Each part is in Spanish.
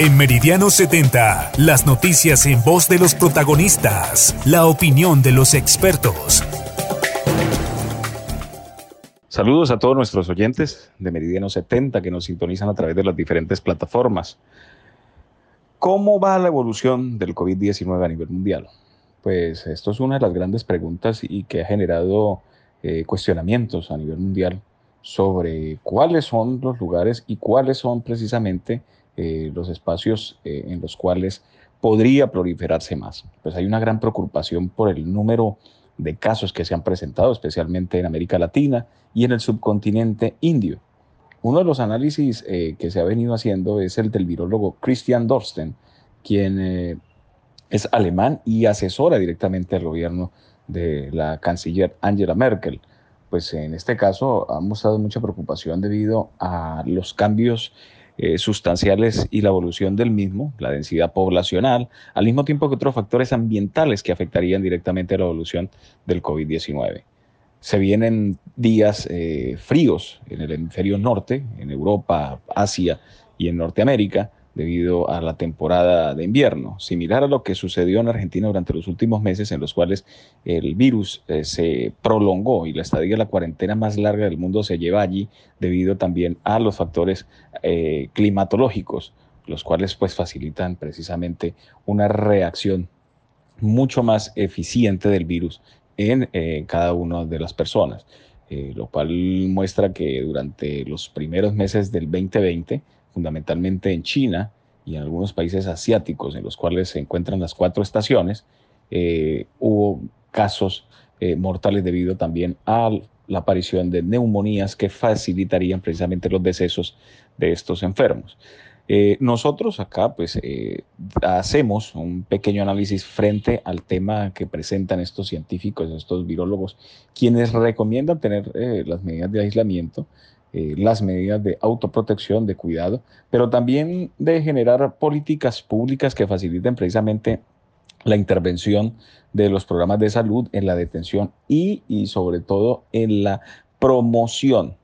En Meridiano 70, las noticias en voz de los protagonistas, la opinión de los expertos. Saludos a todos nuestros oyentes de Meridiano 70 que nos sintonizan a través de las diferentes plataformas. ¿Cómo va la evolución del COVID-19 a nivel mundial? Pues esto es una de las grandes preguntas y que ha generado eh, cuestionamientos a nivel mundial sobre cuáles son los lugares y cuáles son precisamente eh, los espacios eh, en los cuales podría proliferarse más. Pues hay una gran preocupación por el número de casos que se han presentado, especialmente en América Latina y en el subcontinente indio. Uno de los análisis que se ha venido haciendo es el del virólogo Christian Dorsten, quien es alemán y asesora directamente al gobierno de la canciller Angela Merkel. Pues en este caso ha mostrado mucha preocupación debido a los cambios eh, sustanciales y la evolución del mismo, la densidad poblacional, al mismo tiempo que otros factores ambientales que afectarían directamente a la evolución del COVID-19. Se vienen días eh, fríos en el hemisferio norte, en Europa, Asia y en Norteamérica, debido a la temporada de invierno, similar a lo que sucedió en Argentina durante los últimos meses en los cuales el virus eh, se prolongó y la estadía de la cuarentena más larga del mundo se lleva allí debido también a los factores eh, climatológicos, los cuales pues facilitan precisamente una reacción mucho más eficiente del virus en eh, cada una de las personas, lo cual muestra que durante los primeros meses del 2020 fundamentalmente en China y en algunos países asiáticos en los cuales se encuentran las cuatro estaciones, eh, hubo casos eh, mortales debido también a la aparición de neumonías que facilitarían precisamente los decesos de estos enfermos. Eh, nosotros acá pues hacemos un pequeño análisis frente al tema que presentan estos científicos, estos virólogos, quienes recomiendan tener las medidas de aislamiento eh, las medidas de autoprotección, de cuidado, pero también de generar políticas públicas que faciliten precisamente la intervención de los programas de salud en la detención y, sobre todo en la promoción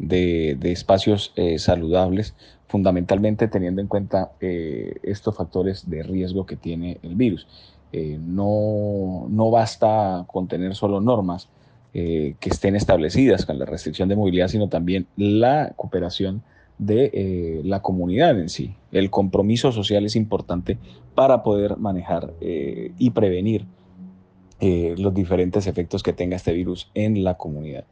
de, espacios eh, saludables, fundamentalmente teniendo en cuenta eh, estos factores de riesgo que tiene el virus. no, no basta con tener solo normas, eh, que estén establecidas con la restricción de movilidad, sino también la cooperación de eh, la comunidad en sí. El compromiso social es importante para poder manejar eh, y prevenir los diferentes efectos que tenga este virus en la comunidad.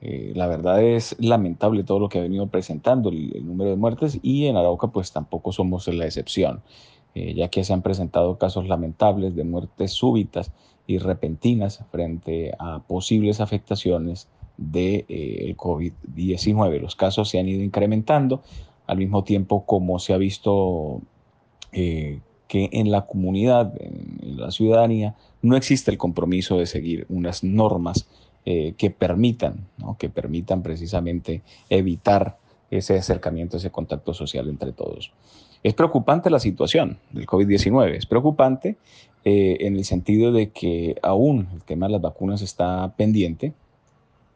La verdad es lamentable todo lo que ha venido presentando, el, número de muertes, y en Arauca pues tampoco somos la excepción, ya que se han presentado casos lamentables de muertes súbitas y repentinas frente a posibles afectaciones del de, eh, COVID-19. Los casos se han ido incrementando al mismo tiempo como se ha visto eh, que en la comunidad, en, la ciudadanía, no existe el compromiso de seguir unas normas eh, que permitan, que permitan precisamente evitar ese acercamiento, ese contacto social entre todos. Es preocupante la situación del COVID-19, es preocupante eh, en el sentido de que aún el tema de las vacunas está pendiente,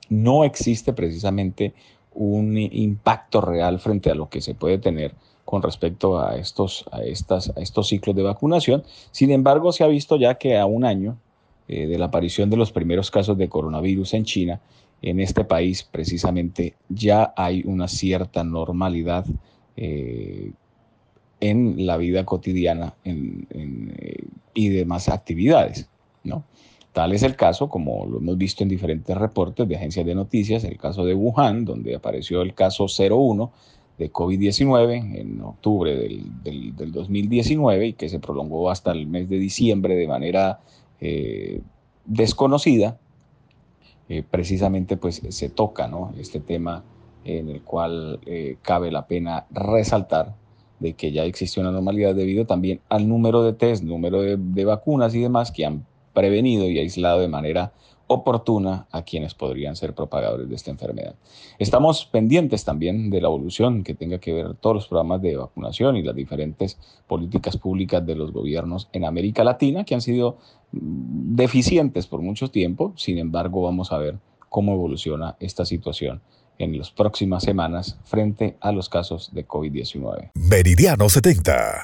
no existe precisamente un impacto real frente a lo que se puede tener con respecto a estos, a estas, a estos ciclos de vacunación. Sin embargo, se ha visto ya que a un año eh, de la aparición de los primeros casos de coronavirus en China, en este país precisamente ya hay una cierta normalidad eh, en la vida cotidiana eh, y demás actividades. ¿no? Tal es el caso, como lo hemos visto en diferentes reportes de agencias de noticias, el caso de Wuhan, donde apareció el caso 01 de COVID-19 en octubre del, 2019 y que se prolongó hasta el mes de diciembre de manera eh, desconocida, eh, precisamente pues se toca ¿no? este tema en el cual cabe la pena resaltar de que ya existe una normalidad debido también al número de test, número de, vacunas y demás que han prevenido y aislado de manera oportuna a quienes podrían ser propagadores de esta enfermedad. Estamos pendientes también de la evolución que tenga que ver todos los programas de vacunación y las diferentes políticas públicas de los gobiernos en América Latina que han sido mm, deficientes por mucho tiempo. Sin embargo, vamos a ver cómo evoluciona esta situación en las próximas semanas frente a los casos de COVID-19. Meridiano 70.